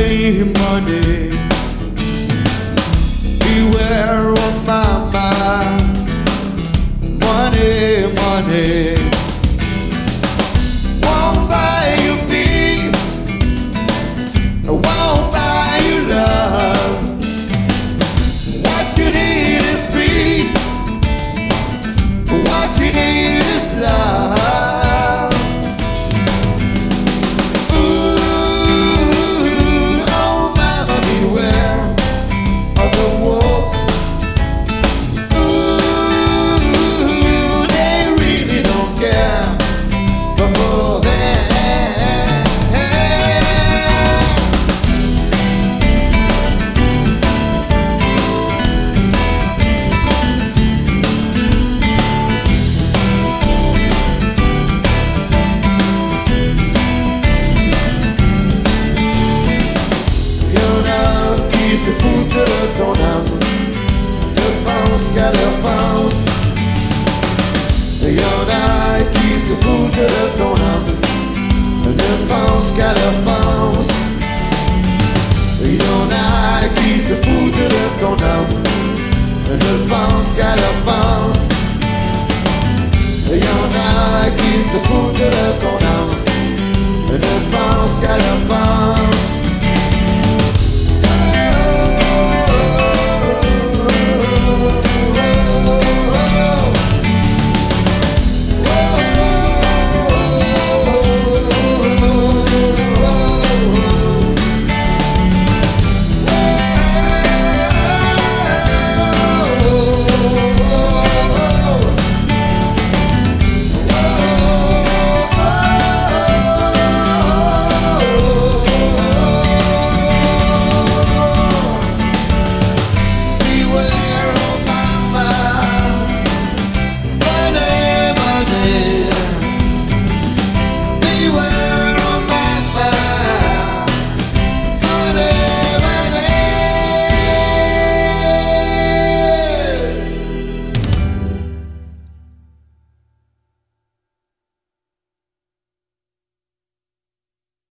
Monday, Monday. Beware of my mind. Money, money. Se foutent de ton âme, ne pensent qu'à leur pense. Il y en a qui se foutent de ton âme, ne pensent qu'à leur pense. Il y en a qui se foutent de ton âme, ne pensent qu'à leur pense. Il y en a qui se foutent de ton âme, ne pensent qu'à leur